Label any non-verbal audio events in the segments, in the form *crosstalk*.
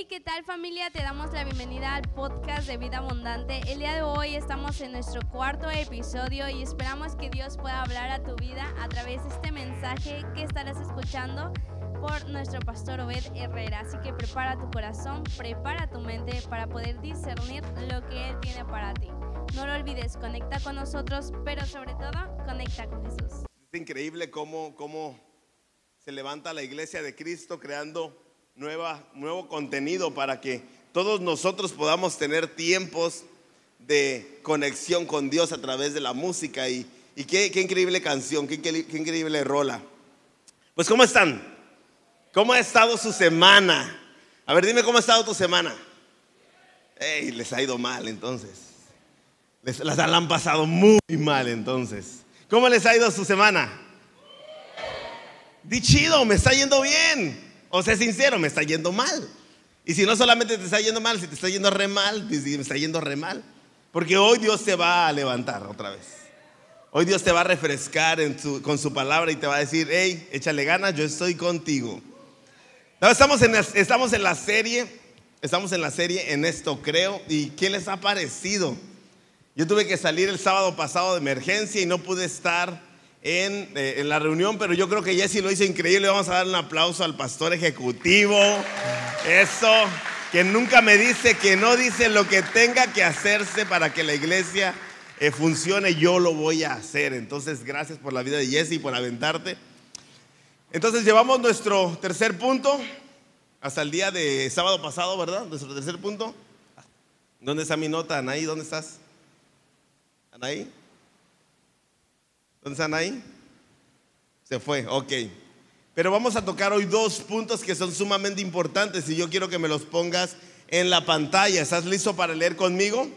Hey, ¿qué tal familia? Te damos la bienvenida al podcast de Vida Abundante. El día de hoy estamos en nuestro cuarto episodio y esperamos que Dios pueda hablar a tu vida a través de este mensaje que estarás escuchando por nuestro pastor Obed Herrera. Así que prepara tu corazón, prepara tu mente para poder discernir lo que Él tiene para ti. No lo olvides, conecta con nosotros, pero sobre todo, conecta con Jesús. Es increíble cómo, cómo se levanta la iglesia de Cristo creando nuevo contenido para que todos nosotros podamos tener tiempos de conexión con Dios a través de la música. Y, y qué, qué, increíble canción, qué, qué, qué increíble rola. Pues ¿cómo están? ¿Cómo ha estado su semana? A ver, dime cómo ha estado tu semana. Ey, les ha ido mal entonces. Les, las han pasado muy mal entonces. ¿Cómo les ha ido su semana? Di chido, me está yendo bien. O sea, sincero, me está yendo mal. Y si no solamente te está yendo mal, si te está yendo re mal, pues me está yendo re mal. Porque hoy Dios te va a levantar otra vez. Hoy Dios te va a refrescar con su palabra y te va a decir, hey, échale ganas, yo estoy contigo. estamos, en, estamos en la serie, estamos en la serie En esto creo. ¿Y qué les ha parecido? Yo tuve que salir el sábado pasado de emergencia y no pude estar en, eh, en, la reunión, pero yo creo que Jesse lo hizo increíble. Vamos a dar un aplauso al pastor ejecutivo. Eso, que nunca me dice que no dice lo que tenga que hacerse para que la iglesia eh, funcione, yo lo voy a hacer. Entonces, gracias por la vida de Jesse y por aventarte. Entonces, llevamos nuestro tercer punto hasta el día de sábado pasado, ¿verdad? Nuestro tercer punto. ¿Dónde está mi nota, Anaí? ¿Dónde estás? Anaí. ¿Dónde están ahí? Se fue, ok. Pero vamos a tocar hoy dos puntos que son sumamente importantes y yo quiero que me los pongas en la pantalla. ¿Estás listo para leer conmigo?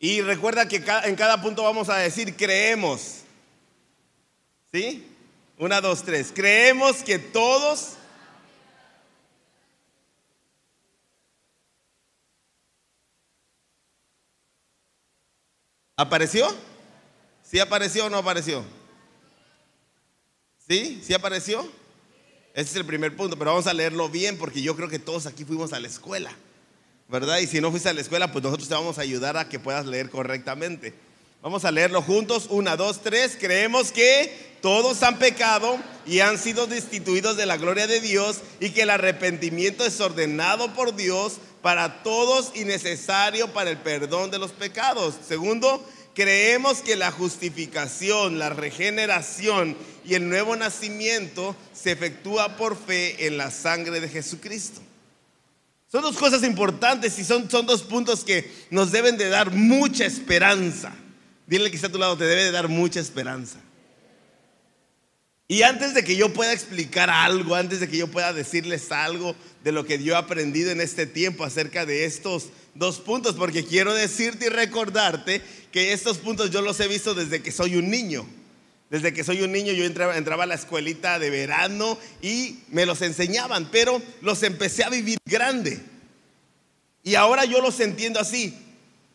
Y recuerda que en cada punto vamos a decir creemos. ¿Sí? Una, dos, tres. Creemos que todos... ¿Apareció? ¿Sí apareció o no apareció? ¿Sí? ¿Sí apareció? Ese es el primer punto, pero vamos a leerlo bien porque yo creo que todos aquí fuimos a la escuela, ¿verdad? Y si no fuiste a la escuela, pues nosotros te vamos a ayudar a que puedas leer correctamente. Vamos a leerlo juntos. Una, dos, tres. Creemos que todos han pecado y han sido destituidos de la gloria de Dios y que el arrepentimiento es ordenado por Dios para todos y necesario para el perdón de los pecados. Segundo, Creemos que la justificación, la regeneración y el nuevo nacimiento se efectúa por fe en la sangre de Jesucristo. Son dos cosas importantes y son, son dos puntos que nos deben de dar mucha esperanza. Dile que está a tu lado, te debe de dar mucha esperanza. Y antes de que yo pueda explicar algo, antes de que yo pueda decirles algo de lo que yo he aprendido en este tiempo acerca de estos dos puntos, porque quiero decirte y recordarte que estos puntos yo los he visto desde que soy un niño. Desde que soy un niño yo entraba, entraba, a la escuelita de verano y me los enseñaban, pero los empecé a vivir grande. Y ahora yo los entiendo así.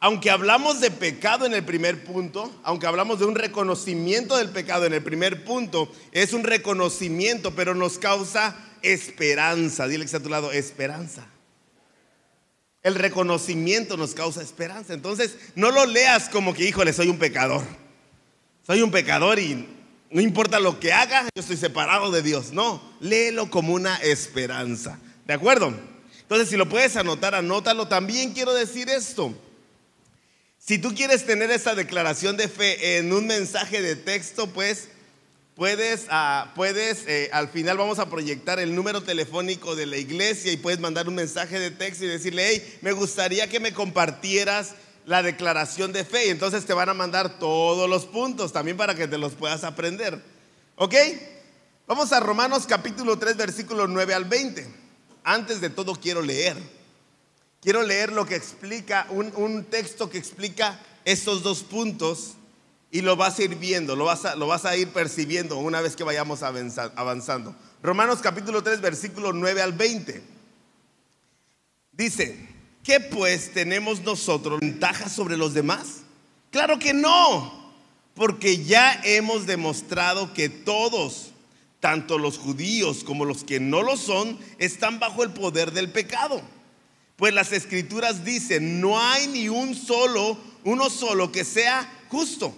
Aunque hablamos de pecado en el primer punto, aunque hablamos de un reconocimiento del pecado en el primer punto, es un reconocimiento, pero nos causa esperanza. Dile que está a tu lado, esperanza. El reconocimiento nos causa esperanza. Entonces, no lo leas como que, híjole, soy un pecador. Soy un pecador y no importa lo que haga, yo estoy separado de Dios. No, léelo como una esperanza. ¿De acuerdo? Entonces, si lo puedes anotar, anótalo. También quiero decir esto. Si tú quieres tener esa declaración de fe en un mensaje de texto, pues Puedes, ah, puedes eh, al final vamos a proyectar el número telefónico de la iglesia y puedes mandar un mensaje de texto y decirle, hey, me gustaría que me compartieras la declaración de fe. Y entonces te van a mandar todos los puntos también para que te los puedas aprender. ¿Ok? Vamos a Romanos capítulo 3, versículo 9 al 20. Antes de todo quiero leer. Quiero leer lo que explica, un, texto que explica estos dos puntos y lo vas a ir viendo, lo vas a, lo vas a ir percibiendo una vez que vayamos avanzando. Romanos capítulo 3, versículo 9 al 20. Dice, ¿qué pues tenemos nosotros ventaja sobre los demás? Claro que no, porque ya hemos demostrado que todos, tanto los judíos como los que no lo son están bajo el poder del pecado. Pues las escrituras dicen, no hay ni un solo, uno solo que sea justo.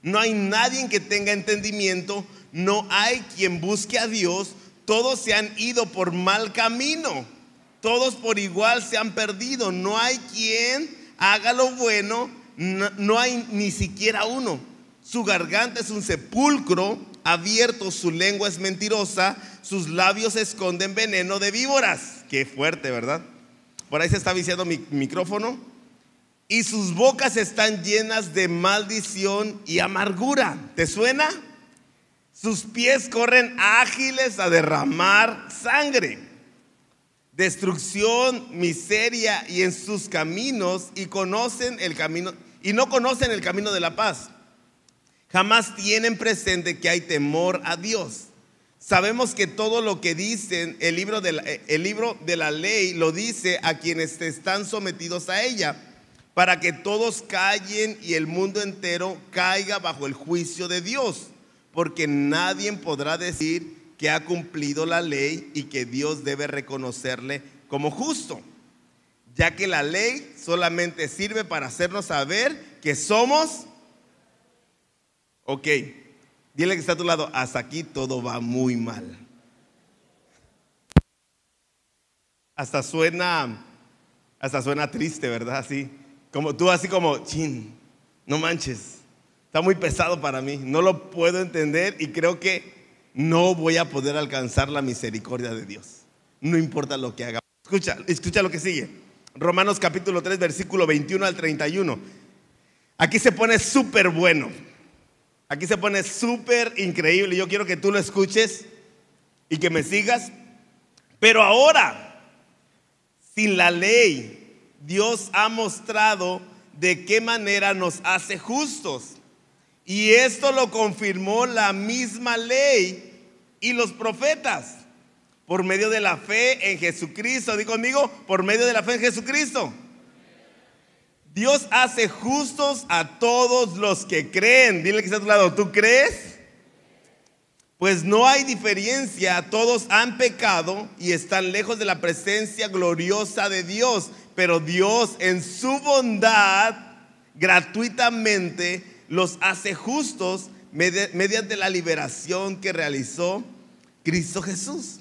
No hay nadie que tenga entendimiento, no hay quien busque a Dios, todos se han ido por mal camino, todos por igual se han perdido, no hay quien haga lo bueno, no, hay ni siquiera uno. Su garganta es un sepulcro abierto, su lengua es mentirosa, sus labios esconden veneno de víboras. Qué fuerte, ¿verdad? Por ahí se está viciando mi micrófono. Y sus bocas están llenas de maldición y amargura. ¿Te suena? Sus pies corren ágiles a derramar sangre. Destrucción, miseria y en sus caminos y conocen el camino y no conocen el camino de la paz. Jamás tienen presente que hay temor a Dios. Sabemos que todo lo que dicen el libro de la, el libro de la ley lo dice a quienes están sometidos a ella, para que todos callen y el mundo entero caiga bajo el juicio de Dios, porque nadie podrá decir que ha cumplido la ley y que Dios debe reconocerle como justo, ya que la ley solamente sirve para hacernos saber que somos Ok, dile que está a tu lado, hasta aquí todo va muy mal. Hasta suena, hasta suena triste, ¿verdad? Así, como tú así como, chin, no manches, está muy pesado para mí, no lo puedo entender y creo que no voy a poder alcanzar la misericordia de Dios. No importa lo que haga. Escucha, escucha lo que sigue. Romanos capítulo 3, versículo 21 al 31. Aquí se pone súper bueno. Aquí se pone súper increíble. Yo quiero que tú lo escuches y que me sigas. Pero ahora, sin la ley, Dios ha mostrado de qué manera nos hace justos. Y esto lo confirmó la misma ley y los profetas por medio de la fe en Jesucristo. Digo conmigo, por medio de la fe en Jesucristo. Dios hace justos a todos los que creen. Dile que está a tu lado, ¿tú crees? Pues no hay diferencia, todos han pecado y están lejos de la presencia gloriosa de Dios, pero Dios en su bondad gratuitamente los hace justos mediante la liberación que realizó Cristo Jesús.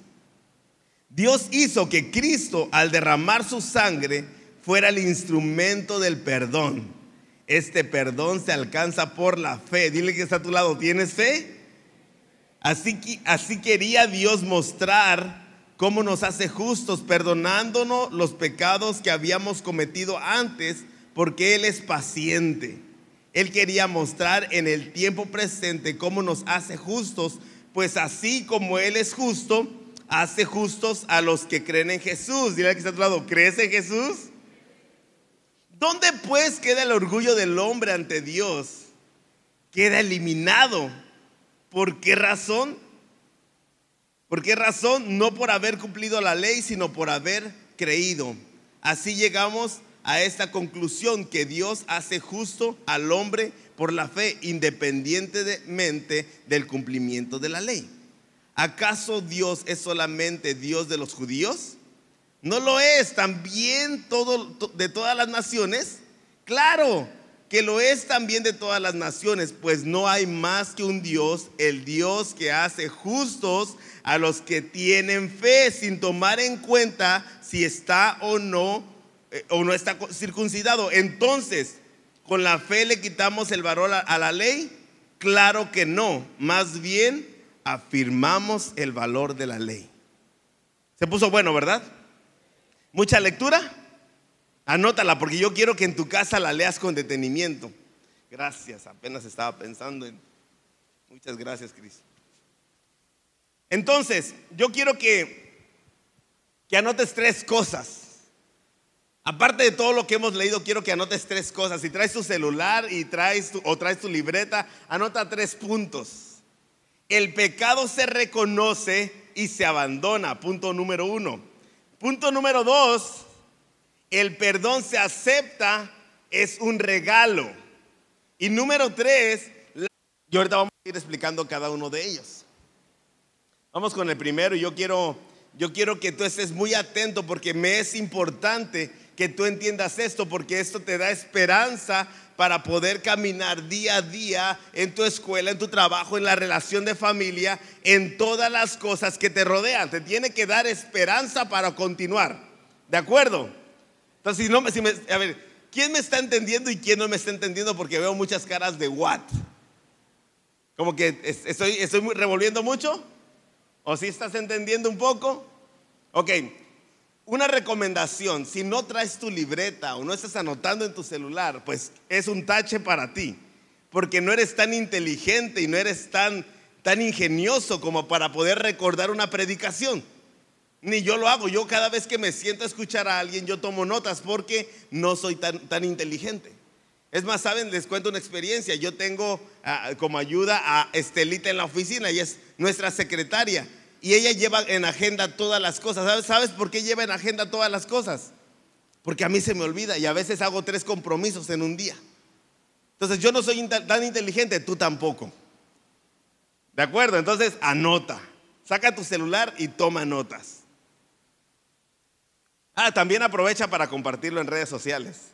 Dios hizo que Cristo al derramar su sangre fuera el instrumento del perdón. Este perdón se alcanza por la fe. Dile que está a tu lado, ¿tienes fe? Así, así quería Dios mostrar cómo nos hace justos, perdonándonos los pecados que habíamos cometido antes, porque Él es paciente. Él quería mostrar en el tiempo presente cómo nos hace justos, pues así como Él es justo, hace justos a los que creen en Jesús. Dile que está a tu lado, ¿crees en Jesús? ¿Dónde pues queda el orgullo del hombre ante Dios? Queda eliminado. ¿Por qué razón? ¿Por qué razón? No por haber cumplido la ley, sino por haber creído. Así llegamos a esta conclusión que Dios hace justo al hombre por la fe, independientemente del cumplimiento de la ley. ¿Acaso Dios es solamente Dios de los judíos? No lo es también todo, de todas las naciones. Claro que lo es también de todas las naciones, pues no hay más que un Dios, el Dios que hace justos a los que tienen fe sin tomar en cuenta si está o no eh, o no está circuncidado. Entonces, ¿con la fe le quitamos el valor a la ley? Claro que no, más bien afirmamos el valor de la ley. Se puso bueno, ¿verdad? ¿Mucha lectura? Anótala porque yo quiero que en tu casa la leas con detenimiento. Gracias, apenas estaba pensando en... Muchas gracias, Cris. Entonces, yo quiero que, que anotes tres cosas. Aparte de todo lo que hemos leído, quiero que anotes tres cosas. Si traes tu celular y traes o traes tu libreta, anota tres puntos. El pecado se reconoce y se abandona. Punto número uno. Punto número dos, el perdón se acepta, es un regalo. Y número tres, y ahorita vamos a ir explicando cada uno de ellos. Vamos con el primero y yo quiero, yo quiero que tú estés muy atento porque me es importante que tú entiendas esto porque esto te da esperanza para poder caminar día a día en tu escuela, en tu trabajo, en la relación de familia, en todas las cosas que te rodean. Te tiene que dar esperanza para continuar. ¿De acuerdo? Entonces, si no, si me, a ver, ¿quién me está entendiendo y quién no me está entendiendo? Porque veo muchas caras de what. Como que estoy, revolviendo mucho. ¿O si estás entendiendo un poco? Ok, una recomendación, si no traes tu libreta o no estás anotando en tu celular, pues es un tache para ti, porque no eres tan inteligente y no eres tan, tan ingenioso como para poder recordar una predicación. Ni yo lo hago, yo cada vez que me siento a escuchar a alguien, yo tomo notas porque no soy tan, tan inteligente. Es más, saben, les cuento una experiencia. Yo tengo ah, como ayuda a Estelita en la oficina y es nuestra secretaria y ella lleva en agenda todas las cosas. ¿Sabes, por qué lleva en agenda todas las cosas? Porque a mí se me olvida y a veces hago tres compromisos en un día. Entonces yo no soy tan inteligente, tú tampoco. ¿De acuerdo? Entonces anota. Saca tu celular y toma notas. Ah, también aprovecha para compartirlo en redes sociales.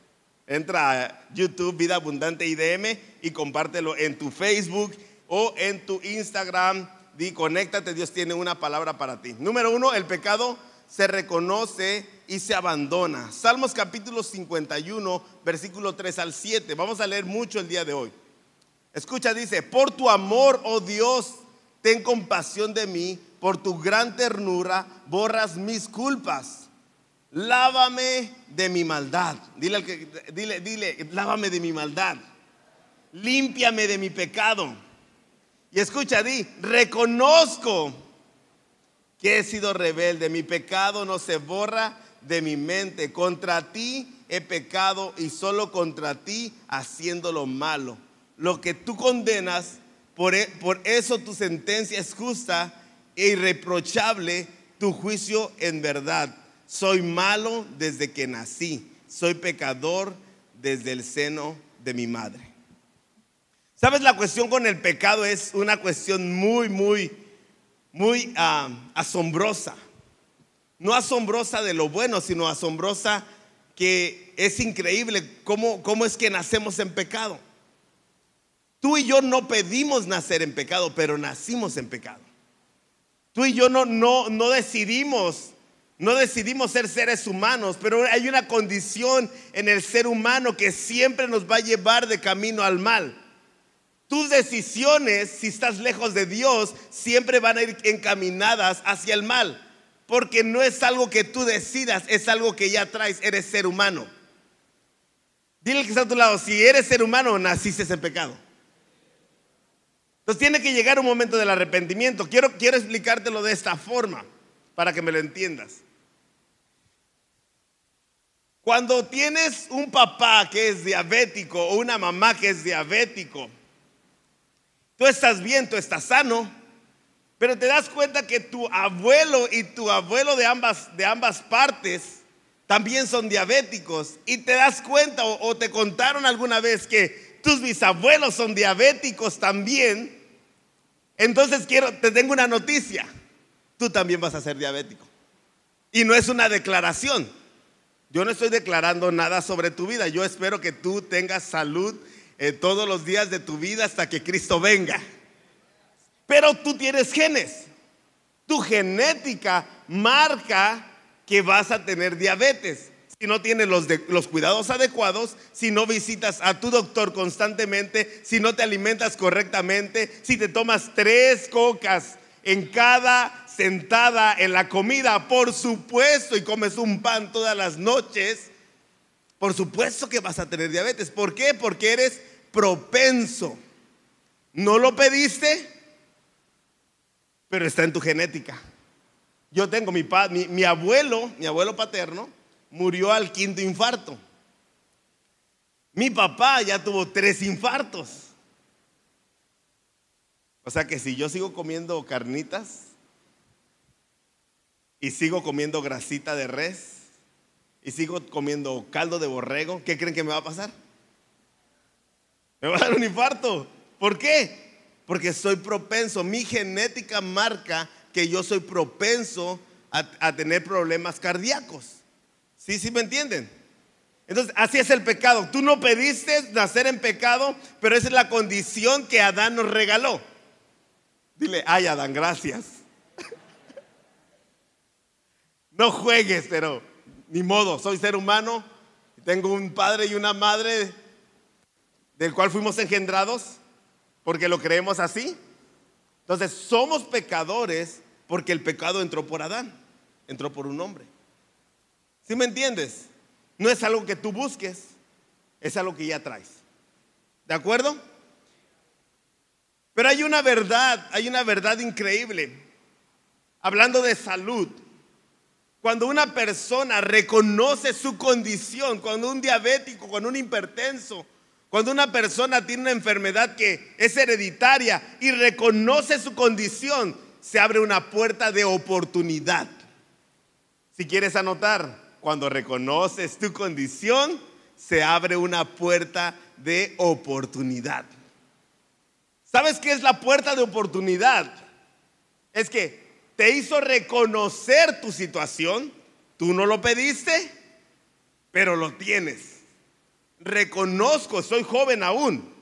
Entra a YouTube Vida Abundante IDM y compártelo en tu Facebook o en tu Instagram Di, conéctate, Dios tiene una palabra para ti. Número uno, el pecado se reconoce y se abandona. Salmos capítulo 51, versículo 3 al 7. Vamos a leer mucho el día de hoy. Escucha, dice, por tu amor, oh Dios, ten compasión de mí, por tu gran ternura, borras mis culpas. Lávame de mi maldad. Dile, al que, dile, dile, lávame de mi maldad. Límpiame de mi pecado y escucha, di, reconozco que he sido rebelde, mi pecado no se borra de mi mente. Contra ti he pecado y solo contra ti haciendo lo malo. Lo que tú condenas, por, e, por eso tu sentencia es justa e irreprochable, tu juicio en verdad. Soy malo desde que nací, soy pecador desde el seno de mi madre. Sabes, la cuestión con el pecado es una cuestión muy, muy, muy ah, asombrosa. No asombrosa de lo bueno, sino asombrosa que es increíble cómo, cómo es que nacemos en pecado. Tú y yo no pedimos nacer en pecado, pero nacimos en pecado. Tú y yo no, no, no decidimos, no decidimos ser seres humanos, pero hay una condición en el ser humano que siempre nos va a llevar de camino al mal. Tus decisiones, si estás lejos de Dios, siempre van a ir encaminadas hacia el mal. Porque no es algo que tú decidas, es algo que ya traes, eres ser humano. Dile que está a tu lado, si eres ser humano, naciste en pecado. Entonces tiene que llegar un momento del arrepentimiento. Quiero, quiero explicártelo de esta forma, para que me lo entiendas. Cuando tienes un papá que es diabético o una mamá que es diabético, Tú estás bien, tú estás sano, pero te das cuenta que tu abuelo y tu abuelo de ambas, de ambas partes también son diabéticos. Y te das cuenta o, o te contaron alguna vez que tus bisabuelos son diabéticos también. Entonces quiero, te tengo una noticia. Tú también vas a ser diabético. Y no es una declaración. Yo no estoy declarando nada sobre tu vida. Yo espero que tú tengas salud eh, todos los días de tu vida hasta que Cristo venga. Pero tú tienes genes. Tu genética marca que vas a tener diabetes. Si no tienes los, los cuidados adecuados, si no visitas a tu doctor constantemente, si no te alimentas correctamente, si te tomas tres cocas en cada sentada en la comida, por supuesto, y comes un pan todas las noches, por supuesto que vas a tener diabetes. ¿Por qué? Porque eres propenso. No lo pediste, pero está en tu genética. Yo tengo mi, mi, mi abuelo, mi abuelo paterno, murió al quinto infarto. Mi papá ya tuvo tres infartos. O sea que si yo sigo comiendo carnitas y sigo comiendo grasita de res y sigo comiendo caldo de borrego, ¿qué creen que me va a pasar? Me va a dar un infarto. ¿Por qué? Porque soy propenso. Mi genética marca que yo soy propenso a, tener problemas cardíacos. ¿Sí, sí me entienden? Entonces, así es el pecado. Tú no pediste nacer en pecado, pero esa es la condición que Adán nos regaló. Dile, ay Adán, gracias. *laughs* No juegues, pero ni modo, soy ser humano, tengo un padre y una madre del cual fuimos engendrados, porque lo creemos así. Entonces, somos pecadores porque el pecado entró por Adán, entró por un hombre. ¿Sí me entiendes? No es algo que tú busques, es algo que ya traes. ¿De acuerdo? Pero hay una verdad, hay una verdad increíble. Hablando de salud, cuando una persona reconoce su condición, cuando un diabético, cuando un hipertenso, cuando una persona tiene una enfermedad que es hereditaria y reconoce su condición, se abre una puerta de oportunidad. Si quieres anotar, cuando reconoces tu condición, se abre una puerta de oportunidad. ¿Sabes qué es la puerta de oportunidad? Es que te hizo reconocer tu situación, tú no lo pediste, pero lo tienes. Reconozco, soy joven aún,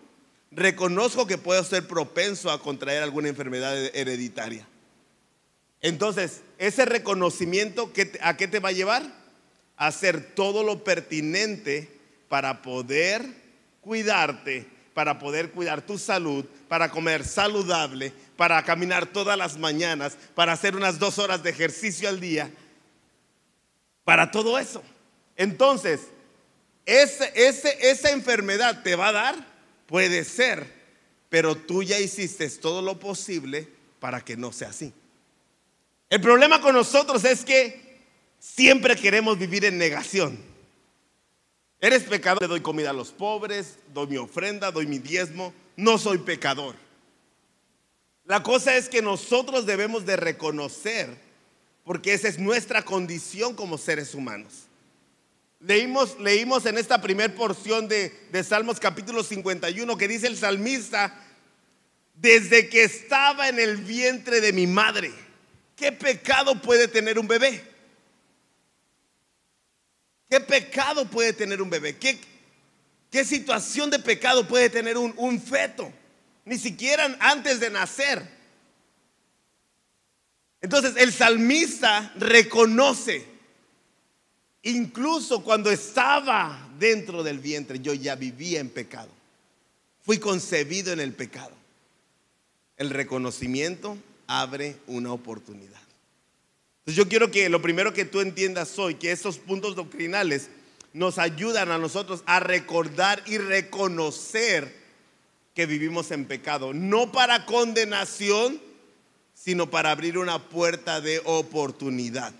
reconozco que puedo ser propenso a contraer alguna enfermedad hereditaria. Entonces, ese reconocimiento, ¿a qué te va a llevar? hacer todo lo pertinente para poder cuidarte, para poder cuidar tu salud, para comer saludable, para caminar todas las mañanas, para hacer unas dos horas de ejercicio al día, para todo eso. Entonces, esa enfermedad te va a dar, puede ser, pero tú ya hiciste todo lo posible para que no sea así. El problema con nosotros es que Siempre queremos vivir en negación. Eres pecador, le doy comida a los pobres, doy mi ofrenda, doy mi diezmo, no soy pecador. La cosa es que nosotros debemos de reconocer, porque esa es nuestra condición como seres humanos. Leímos, leímos en esta primera porción de, de Salmos capítulo 51 que dice el salmista, desde que estaba en el vientre de mi madre, ¿qué pecado puede tener un bebé? ¿Qué pecado puede tener un bebé? ¿Qué, qué situación de pecado puede tener un, un feto? Ni siquiera antes de nacer. Entonces el salmista reconoce, incluso cuando estaba dentro del vientre, yo ya vivía en pecado. Fui concebido en el pecado. El reconocimiento abre una oportunidad yo quiero que lo primero que tú entiendas hoy, que esos puntos doctrinales nos ayudan a nosotros a recordar y reconocer que vivimos en pecado, no para condenación, sino para abrir una puerta de oportunidad.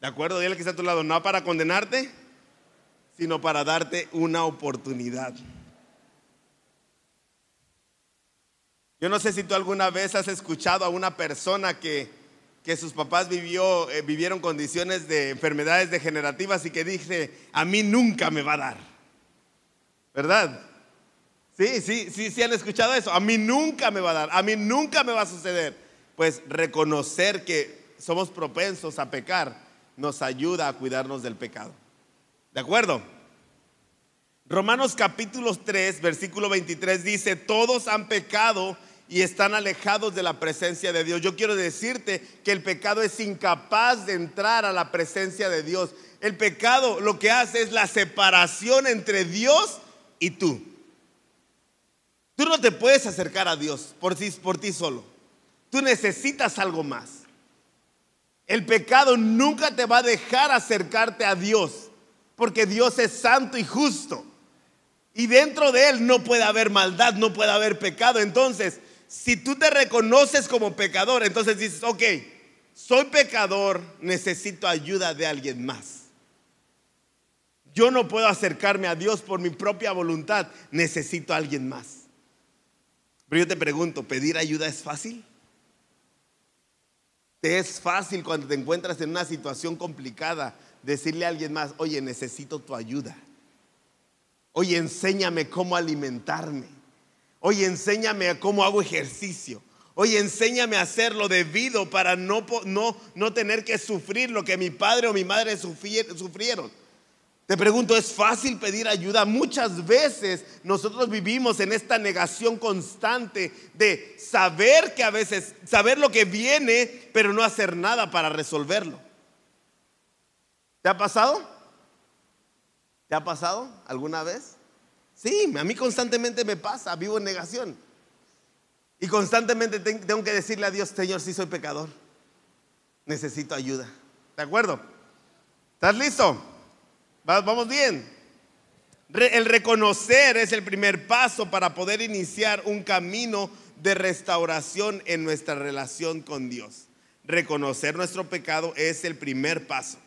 ¿De acuerdo? Dile que está a tu lado, no para condenarte, sino para darte una oportunidad. Yo no sé si tú alguna vez has escuchado a una persona que que sus papás vivió, eh, vivieron condiciones de enfermedades degenerativas y que dice, a mí nunca me va a dar. ¿Verdad? Sí, sí, sí, sí han escuchado eso. A mí nunca me va a dar, a mí nunca me va a suceder. Pues reconocer que somos propensos a pecar nos ayuda a cuidarnos del pecado. ¿De acuerdo? Romanos capítulo 3, versículo 23 dice, todos han pecado y están alejados de la presencia de Dios. Yo quiero decirte que el pecado es incapaz de entrar a la presencia de Dios. El pecado lo que hace es la separación entre Dios y tú. Tú no te puedes acercar a Dios por ti, por ti solo. Tú necesitas algo más. El pecado nunca te va a dejar acercarte a Dios, porque Dios es santo y justo. Y dentro de Él no puede haber maldad, no puede haber pecado. Entonces, si tú te reconoces como pecador, entonces dices, ok, soy pecador, necesito ayuda de alguien más. Yo no puedo acercarme a Dios por mi propia voluntad, necesito a alguien más. Pero yo te pregunto, ¿pedir ayuda es fácil? ¿Te es fácil cuando te encuentras en una situación complicada decirle a alguien más, oye, necesito tu ayuda? Oye, enséñame cómo alimentarme. Oye, enséñame cómo hago ejercicio. Oye, enséñame a hacer lo debido para no, no, no tener que sufrir lo que mi padre o mi madre sufrieron. Te pregunto, ¿es fácil pedir ayuda? Muchas veces nosotros vivimos en esta negación constante de saber que a veces, saber lo que viene, pero no hacer nada para resolverlo. ¿Te ha pasado? ¿Te ha pasado alguna vez? Sí, a mí constantemente me pasa, vivo en negación. Y constantemente tengo que decirle a Dios, Señor, sí soy pecador. Necesito ayuda. ¿De acuerdo? ¿Estás listo? Vamos bien. El reconocer es el primer paso para poder iniciar un camino de restauración en nuestra relación con Dios. Reconocer nuestro pecado es el primer paso.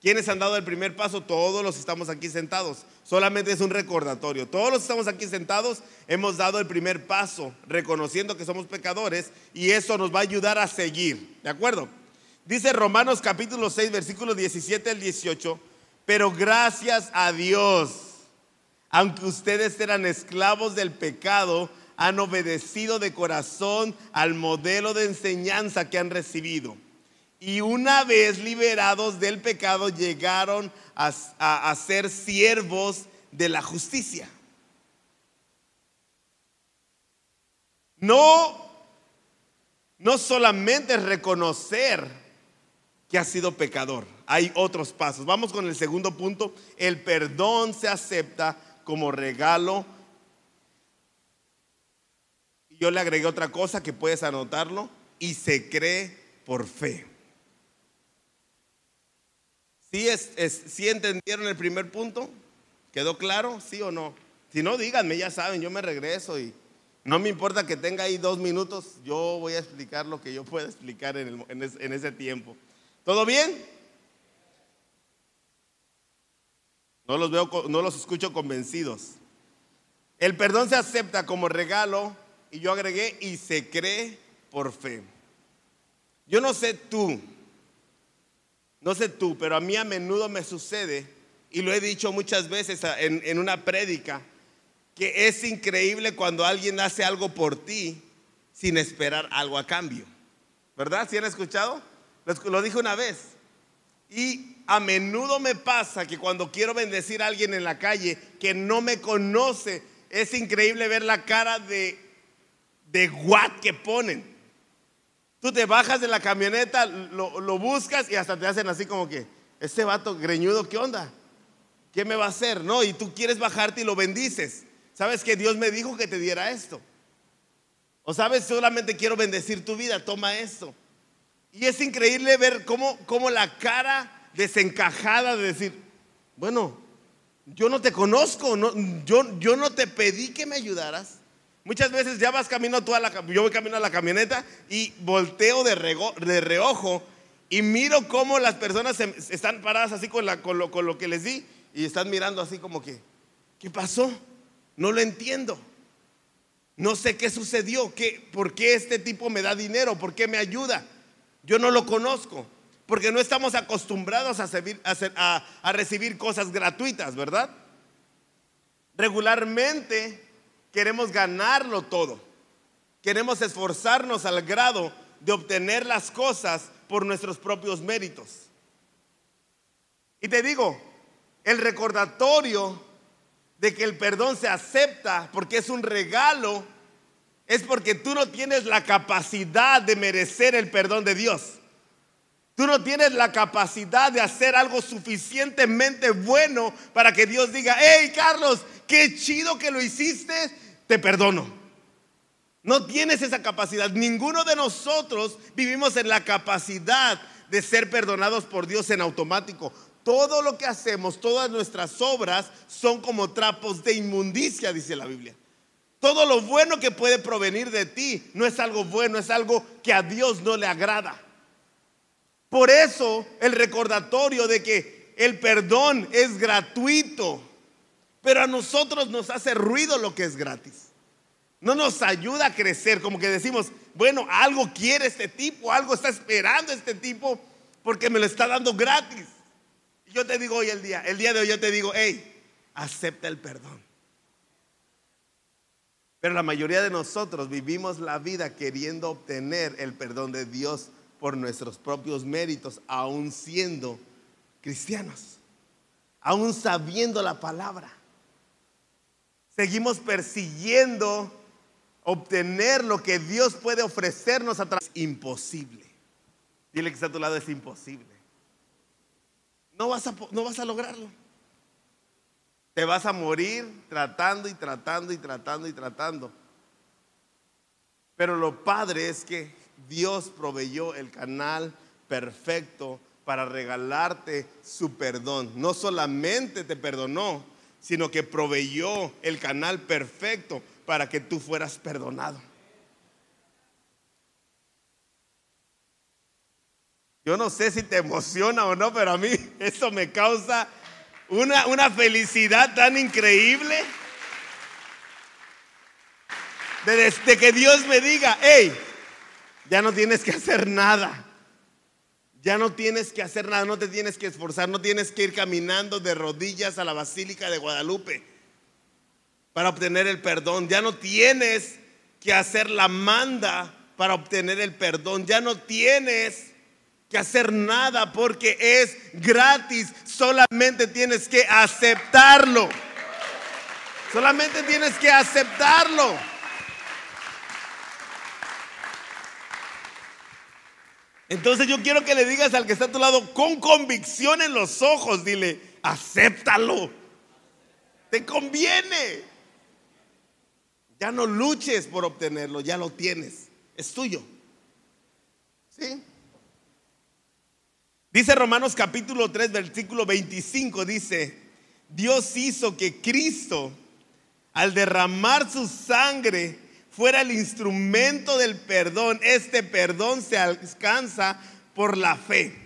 ¿Quiénes han dado el primer paso? Todos los estamos aquí sentados. Solamente es un recordatorio. Todos los que estamos aquí sentados hemos dado el primer paso, reconociendo que somos pecadores y eso nos va a ayudar a seguir. ¿De acuerdo? Dice Romanos capítulo 6, versículos 17 al 18 pero gracias a Dios, aunque ustedes eran esclavos del pecado, han obedecido de corazón al modelo de enseñanza que han recibido. Y una vez liberados del pecado, llegaron a, ser siervos de la justicia. No, no solamente reconocer que ha sido pecador hay otros pasos. Vamos con el segundo punto. El perdón se acepta como regalo. Yo le agregué otra cosa que puedes anotarlo. Y se cree por fe. ¿Sí, es, ¿Sí entendieron el primer punto? ¿Quedó claro? ¿Sí o no? Si no, díganme, ya saben, yo me regreso y no me importa que tenga ahí dos minutos, yo voy a explicar lo que yo pueda explicar en ese tiempo. ¿Todo bien? No los veo, no los escucho convencidos. El perdón se acepta como regalo y yo agregué y se cree por fe. Yo no sé tú, no sé tú, pero a mí a menudo me sucede y lo he dicho muchas veces en, en una prédica que es increíble cuando alguien hace algo por ti sin esperar algo a cambio. ¿Verdad? ¿Sí han escuchado? Lo dije una vez. Y a menudo me pasa que cuando quiero bendecir a alguien en la calle que no me conoce, es increíble ver la cara de, de what que ponen. Tú te bajas de la camioneta, lo, buscas y hasta te hacen así como que, este vato greñudo, ¿qué onda? ¿Qué me va a hacer? No, y tú quieres bajarte y lo bendices. ¿Sabes que Dios me dijo que te diera esto? O sabes, solamente quiero bendecir tu vida, toma esto. Y es increíble ver cómo, cómo la cara desencajada de decir, bueno, yo no te conozco, no, yo, yo no te pedí que me ayudaras. Muchas veces ya vas camino toda la, yo voy camino a la camioneta y volteo de, de reojo y miro cómo las personas están paradas así con, la, con, lo, con lo que les di y están mirando así como que, ¿qué pasó? No lo entiendo. No sé qué sucedió, ¿Qué, por qué este tipo me da dinero, por qué me ayuda. Yo no lo conozco. Porque no estamos acostumbrados a, recibir cosas gratuitas, ¿verdad? Regularmente queremos ganarlo todo. Queremos esforzarnos al grado de obtener las cosas por nuestros propios méritos. Y te digo, el recordatorio de que el perdón se acepta porque es un regalo, es porque tú no tienes la capacidad de merecer el perdón de Dios. Tú no tienes la capacidad de hacer algo suficientemente bueno para que Dios diga, hey Carlos, qué chido que lo hiciste, te perdono. No tienes esa capacidad. Ninguno de nosotros vivimos en la capacidad de ser perdonados por Dios en automático. Todo lo que hacemos, todas nuestras obras son como trapos de inmundicia, dice la Biblia. Todo lo bueno que puede provenir de ti no es algo bueno, es algo que a Dios no le agrada. Por eso el recordatorio de que el perdón es gratuito, pero a nosotros nos hace ruido lo que es gratis. No nos ayuda a crecer, como que decimos, bueno, algo quiere este tipo, algo está esperando este tipo porque me lo está dando gratis. Yo te digo hoy el día, el día de hoy yo te digo, hey, acepta el perdón. Pero la mayoría de nosotros vivimos la vida queriendo obtener el perdón de Dios por nuestros propios méritos, aún siendo cristianos, aún sabiendo la palabra. Seguimos persiguiendo obtener lo que Dios puede ofrecernos a través. Imposible. Dile que está a tu lado, es imposible. No vas a, no vas a lograrlo. Te vas a morir tratando y tratando y tratando y tratando. Pero lo padre es que Dios proveyó el canal perfecto para regalarte su perdón. No solamente te perdonó, sino que proveyó el canal perfecto para que tú fueras perdonado. Yo no sé si te emociona o no, pero a mí eso me causa una, una felicidad tan increíble. De, que Dios me diga, hey, ya no tienes que hacer nada. Ya no tienes que hacer nada, no te tienes que esforzar, no tienes que ir caminando de rodillas a la Basílica de Guadalupe para obtener el perdón. Ya no tienes que hacer la manda para obtener el perdón. Ya no tienes que hacer nada porque es gratis. Solamente tienes que aceptarlo. Solamente tienes que aceptarlo. Entonces yo quiero que le digas al que está a tu lado con convicción en los ojos, dile, acéptalo. Te conviene. Ya no luches por obtenerlo, ya lo tienes. Es tuyo. ¿Sí? Dice Romanos capítulo 3, versículo 25, dice, Dios hizo que Cristo, al derramar su sangre, fuera el instrumento del perdón. Este perdón se alcanza por la fe.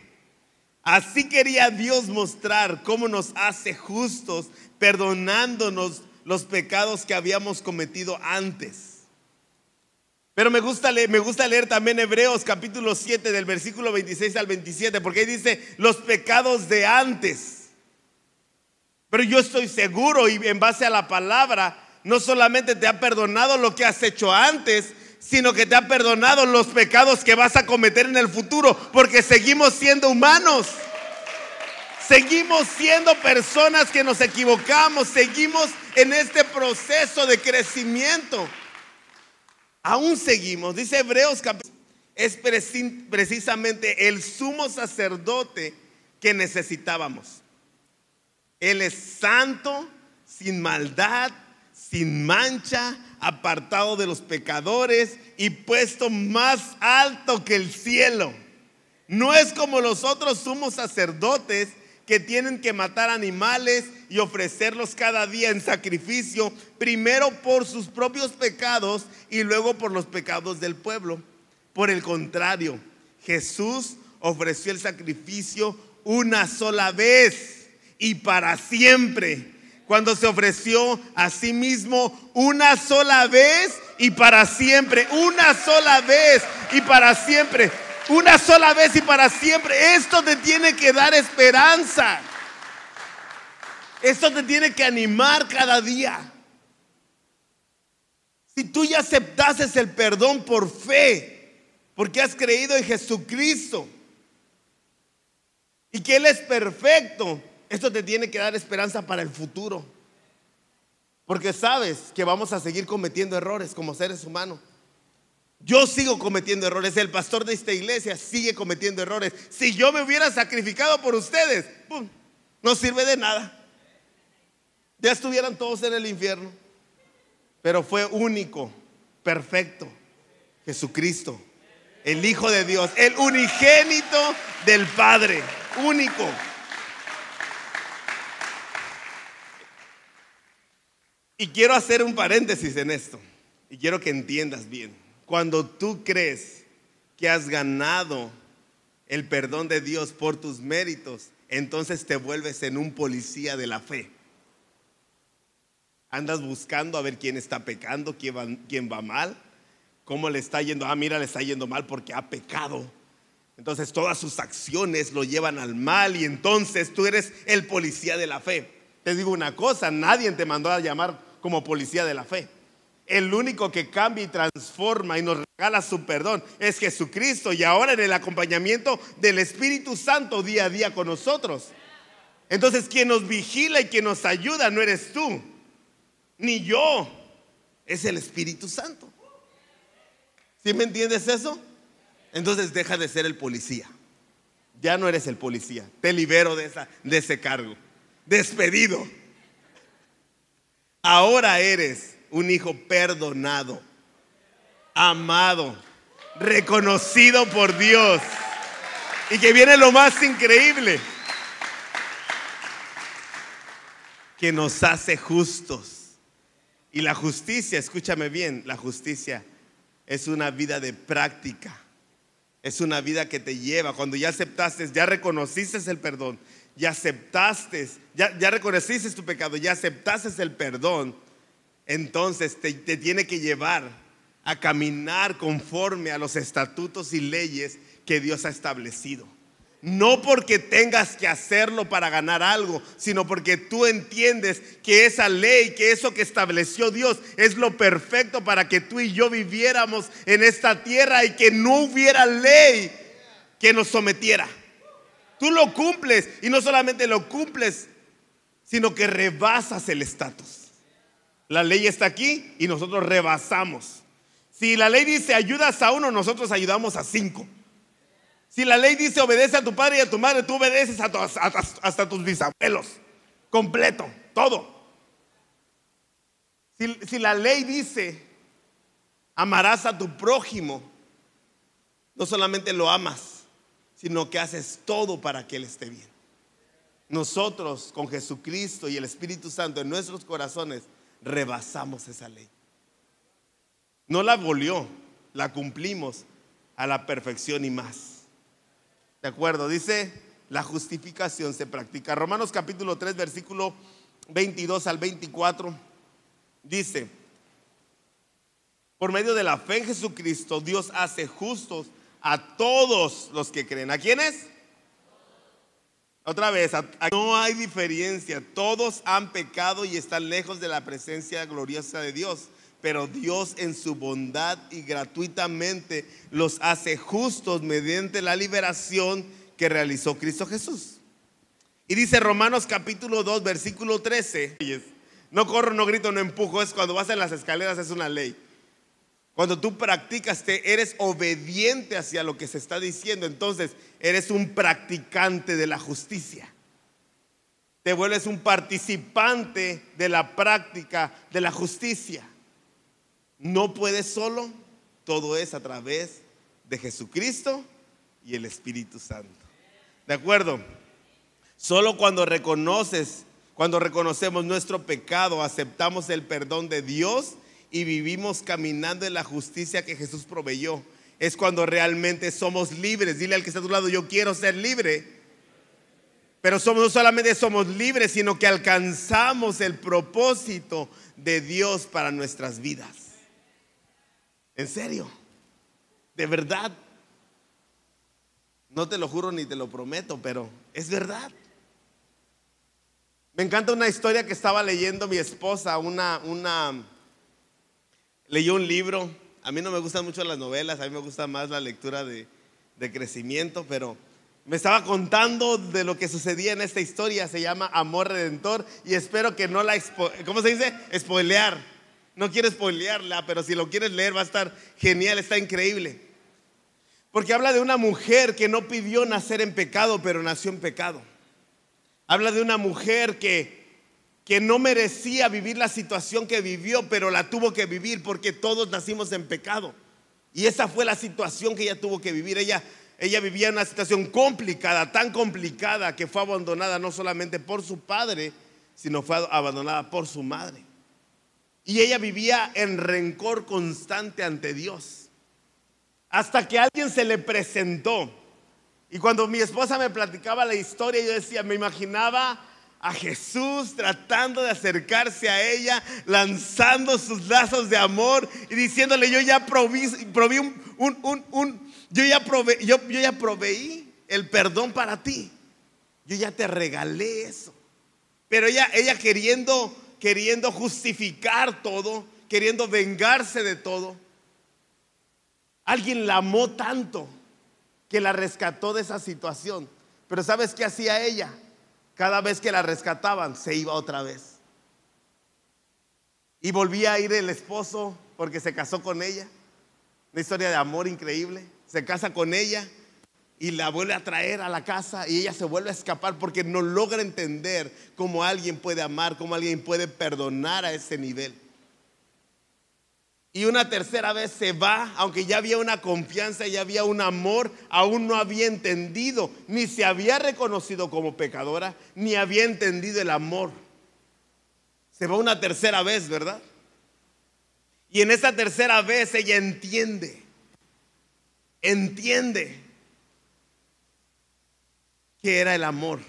Así quería Dios mostrar cómo nos hace justos, perdonándonos los pecados que habíamos cometido antes. Pero me gusta, leer, me gusta leer también Hebreos capítulo 7 del versículo 26 al 27, porque ahí dice los pecados de antes. Pero yo estoy seguro y en base a la palabra, no solamente te ha perdonado lo que has hecho antes, sino que te ha perdonado los pecados que vas a cometer en el futuro, porque seguimos siendo humanos. Seguimos siendo personas que nos equivocamos, seguimos en este proceso de crecimiento aún seguimos. Dice Hebreos es precisamente el sumo sacerdote que necesitábamos. Él es santo, sin maldad, sin mancha, apartado de los pecadores y puesto más alto que el cielo. No es como los otros sumos sacerdotes que tienen que matar animales y ofrecerlos cada día en sacrificio, primero por sus propios pecados y luego por los pecados del pueblo. Por el contrario, Jesús ofreció el sacrificio una sola vez y para siempre. Cuando se ofreció a sí mismo una sola vez y para siempre, una sola vez y para siempre una sola vez y para siempre. Esto te tiene que dar esperanza. Esto te tiene que animar cada día. Si tú ya aceptases el perdón por fe, porque has creído en Jesucristo y que Él es perfecto, esto te tiene que dar esperanza para el futuro. Porque sabes que vamos a seguir cometiendo errores como seres humanos. Yo sigo cometiendo errores. El pastor de esta iglesia sigue cometiendo errores. Si yo me hubiera sacrificado por ustedes, no sirve de nada. Ya estuvieran todos en el infierno. Pero fue único, perfecto. Jesucristo, el Hijo de Dios, el unigénito del Padre. Único. Y quiero hacer un paréntesis en esto. Y quiero que entiendas bien. Cuando tú crees que has ganado el perdón de Dios por tus méritos, entonces te vuelves en un policía de la fe. Andas buscando a ver quién está pecando, quién va, mal, cómo le está yendo. Ah, mira, le está yendo mal porque ha pecado. Entonces todas sus acciones lo llevan al mal y entonces tú eres el policía de la fe. Te digo una cosa, nadie te mandó a llamar como policía de la fe. El único que cambia y transforma y nos regala su perdón es Jesucristo y ahora en el acompañamiento del Espíritu Santo día a día con nosotros. Entonces quien nos vigila y quien nos ayuda no eres tú, ni yo, es el Espíritu Santo. ¿Sí me entiendes eso? Entonces deja de ser el policía. Ya no eres el policía. Te libero de, esa, de ese cargo. Despedido. Ahora eres un hijo perdonado, amado, reconocido por Dios. Y que viene lo más increíble, que nos hace justos. Y la justicia, escúchame bien, la justicia es una vida de práctica. Es una vida que te lleva. Cuando ya aceptaste, ya reconociste el perdón, ya aceptaste, ya, ya reconociste tu pecado, ya aceptaste el perdón, entonces te, te tiene que llevar a caminar conforme a los estatutos y leyes que Dios ha establecido. No porque tengas que hacerlo para ganar algo, sino porque tú entiendes que esa ley, que eso que estableció Dios es lo perfecto para que tú y yo viviéramos en esta tierra y que no hubiera ley que nos sometiera. Tú lo cumples y no solamente lo cumples, sino que rebasas el estatus. La ley está aquí y nosotros rebasamos. Si la ley dice ayudas a uno, nosotros ayudamos a cinco. Si la ley dice obedece a tu padre y a tu madre, tú obedeces hasta, a tus bisabuelos. Completo, todo. Si la ley dice amarás a tu prójimo, no solamente lo amas, sino que haces todo para que Él esté bien. Nosotros con Jesucristo y el Espíritu Santo en nuestros corazones rebasamos esa ley. No la abolió, la cumplimos a la perfección y más. ¿De acuerdo? Dice, la justificación se practica. Romanos capítulo 3, versículo 22 al 24, dice, por medio de la fe en Jesucristo, Dios hace justos a todos los que creen. ¿A quiénes? Otra vez, no hay diferencia. Todos han pecado y están lejos de la presencia gloriosa de Dios. Pero Dios en su bondad y gratuitamente los hace justos mediante la liberación que realizó Cristo Jesús. Y dice Romanos capítulo 2, versículo 13. No corro, no grito, no empujo. Es cuando vas en las escaleras, es una ley. Cuando tú practicas, te eres obediente hacia lo que se está diciendo, entonces eres un practicante de la justicia. Te vuelves un participante de la práctica de la justicia. No puedes solo, todo es a través de Jesucristo y el Espíritu Santo. ¿De acuerdo? Solo cuando reconoces, cuando reconocemos nuestro pecado, aceptamos el perdón de Dios y vivimos caminando en la justicia que Jesús proveyó, es cuando realmente somos libres. Dile al que está a tu lado, yo quiero ser libre. Pero somos, no solamente somos libres, sino que alcanzamos el propósito de Dios para nuestras vidas. En serio, de verdad. No te lo juro ni te lo prometo, pero es verdad. Me encanta una historia que estaba leyendo mi esposa, una, una, leyó un libro. A mí no me gustan mucho las novelas, a mí me gusta más la lectura de, crecimiento, pero me estaba contando de lo que sucedía en esta historia. Se llama Amor Redentor y espero que no la, ¿cómo se dice? Spoilear. No quiero spoilearla, pero si lo quieres leer va a estar genial, está increíble. Porque habla de una mujer que no pidió nacer en pecado, pero nació en pecado. Habla de una mujer que que no merecía vivir la situación que vivió, pero la tuvo que vivir porque todos nacimos en pecado. Y esa fue la situación que ella tuvo que vivir. Ella, ella vivía una situación complicada, tan complicada que fue abandonada no solamente por su padre, sino fue abandonada por su madre. Y ella vivía en rencor constante ante Dios. Hasta que alguien se le presentó. Y cuando mi esposa me platicaba la historia, yo decía, me imaginaba a Jesús tratando de acercarse a ella, lanzando sus lazos de amor y diciéndole, yo ya proví, un, un, yo, ya yo, yo ya proveí el perdón para ti. Yo ya te regalé eso. Pero ella, ella queriendo, queriendo justificar todo, queriendo vengarse de todo. Alguien la amó tanto que la rescató de esa situación. Pero ¿sabes qué hacía ella? Cada vez que la rescataban, se iba otra vez. Y volvía a ir el esposo porque se casó con ella. Una historia de amor increíble. Se casa con ella y la vuelve a traer a la casa y ella se vuelve a escapar porque no logra entender cómo alguien puede amar, cómo alguien puede perdonar a ese nivel. Y una tercera vez se va, aunque ya había una confianza, ya había un amor, aún no había entendido, ni se había reconocido como pecadora, ni había entendido el amor. Se va una tercera vez, ¿verdad? Y en esa tercera vez ella entiende, entiende que era el amor.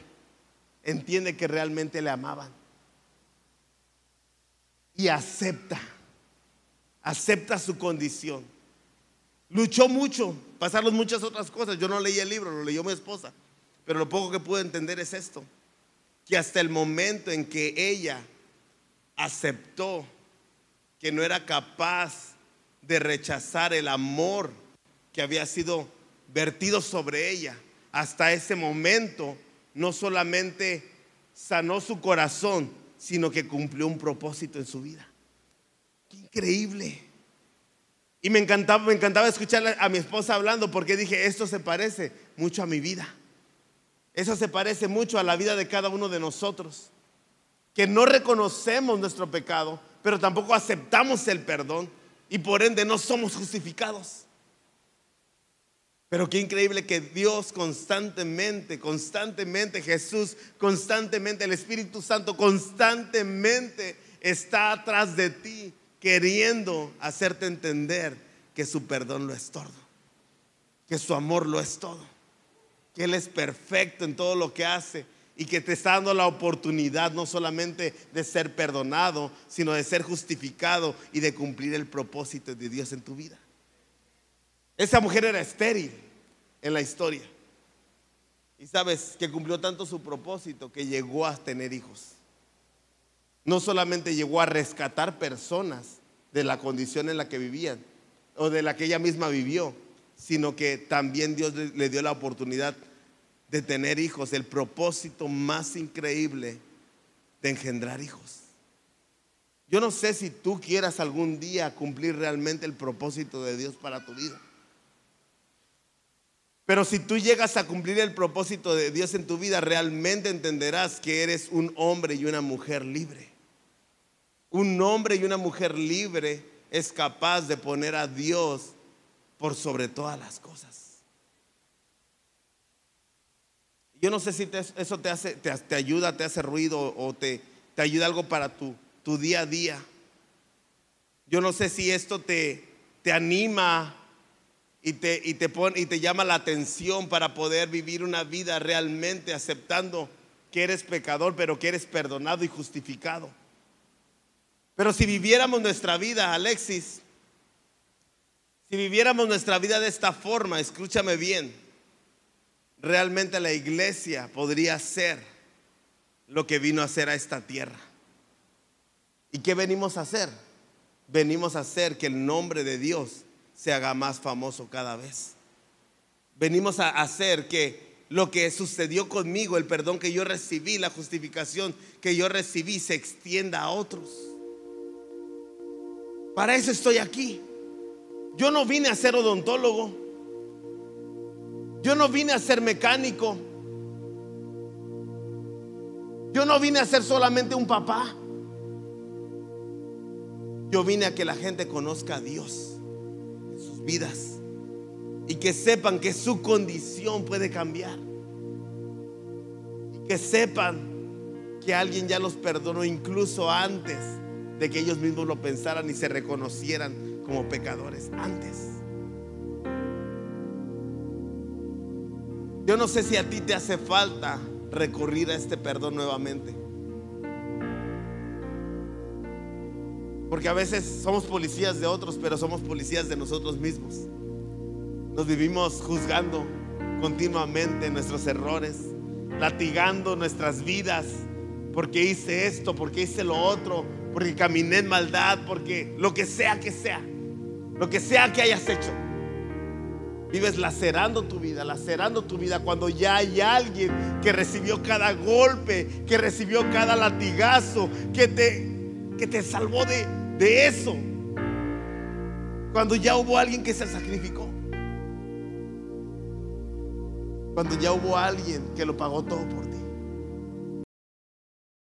Entiende que realmente le amaban. Y acepta, acepta su condición. Luchó mucho, pasaron muchas otras cosas. Yo no leí el libro, lo leyó mi esposa. Pero lo poco que pude entender es esto. Que hasta el momento en que ella aceptó que no era capaz de rechazar el amor que había sido vertido sobre ella, hasta ese momento no solamente sanó su corazón, sino que cumplió un propósito en su vida. Qué increíble. Y me encantaba, me encantaba escuchar a mi esposa hablando porque dije, esto se parece mucho a mi vida. Eso se parece mucho a la vida de cada uno de nosotros. Que no reconocemos nuestro pecado, pero tampoco aceptamos el perdón y por ende no somos justificados. Pero qué increíble que Dios constantemente, constantemente, Jesús constantemente, el Espíritu Santo constantemente está atrás de ti, queriendo hacerte entender que su perdón lo es todo, que su amor lo es todo, que Él es perfecto en todo lo que hace y que te está dando la oportunidad no solamente de ser perdonado, sino de ser justificado y de cumplir el propósito de Dios en tu vida. Esa mujer era estéril en la historia. Y sabes que cumplió tanto su propósito que llegó a tener hijos. No solamente llegó a rescatar personas de la condición en la que vivían o de la que ella misma vivió, sino que también Dios le, dio la oportunidad de tener hijos, el propósito más increíble de engendrar hijos. Yo no sé si tú quieras algún día cumplir realmente el propósito de Dios para tu vida. Pero si tú llegas a cumplir el propósito de Dios en tu vida, realmente entenderás que eres un hombre y una mujer libre. Un hombre y una mujer libre es capaz de poner a Dios por sobre todas las cosas. Yo no sé si eso te, hace, te, ayuda, te hace ruido o te, ayuda algo para tu, tu día a día. Yo no sé si esto te, te anima y te, y, te y te llama la atención para poder vivir una vida realmente aceptando que eres pecador, pero que eres perdonado y justificado. Pero si viviéramos nuestra vida, Alexis, si viviéramos nuestra vida de esta forma, escúchame bien, realmente la iglesia podría ser lo que vino a hacer a esta tierra. ¿Y qué venimos a hacer? Venimos a hacer que el nombre de Dios se haga más famoso cada vez. Venimos a hacer que lo que sucedió conmigo, el perdón que yo recibí, la justificación que yo recibí, se extienda a otros. Para eso estoy aquí. Yo no vine a ser odontólogo. Yo no vine a ser mecánico. Yo no vine a ser solamente un papá. Yo vine a que la gente conozca a Dios vidas y que sepan que su condición puede cambiar. Y que sepan que alguien ya los perdonó incluso antes de que ellos mismos lo pensaran y se reconocieran como pecadores. Antes. Yo no sé si a ti te hace falta recurrir a este perdón nuevamente. Porque a veces somos policías de otros, pero somos policías de nosotros mismos. Nos vivimos juzgando continuamente nuestros errores, latigando nuestras vidas. Porque hice esto, porque hice lo otro, porque caminé en maldad, porque lo que sea que sea, lo que sea que hayas hecho. Vives lacerando tu vida, lacerando tu vida cuando ya hay alguien que recibió cada golpe, que recibió cada latigazo, que te, que te salvó de, de eso. Cuando ya hubo alguien que se sacrificó. Cuando ya hubo alguien que lo pagó todo por ti.